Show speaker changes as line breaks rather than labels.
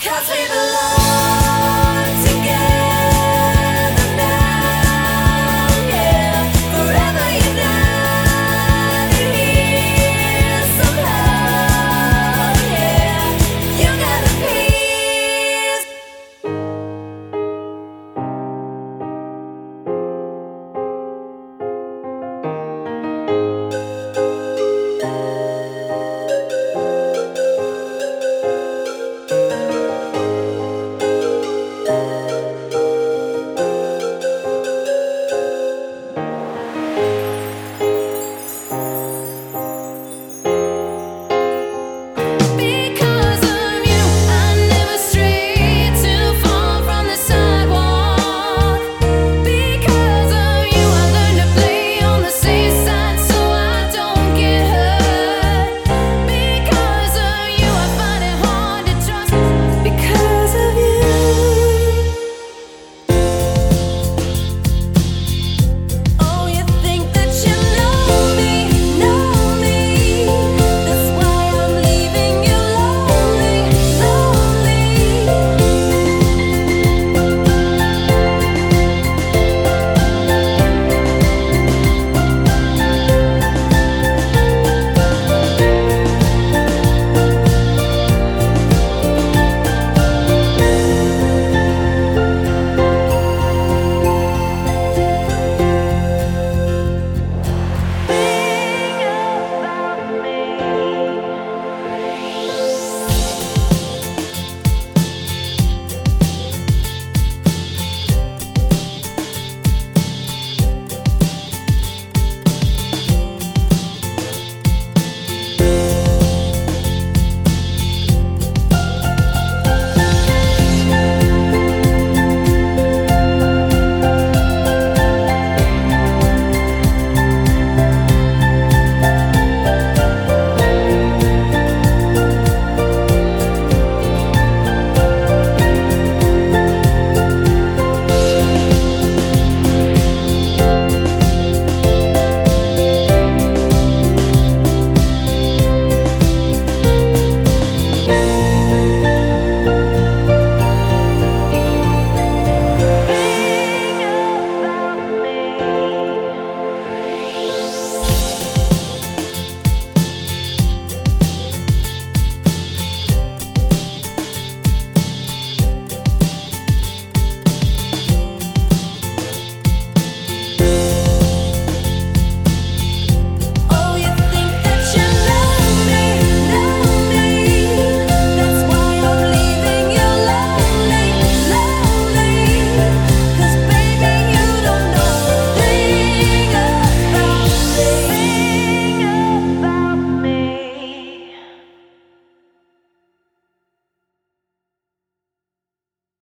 Cause we belong.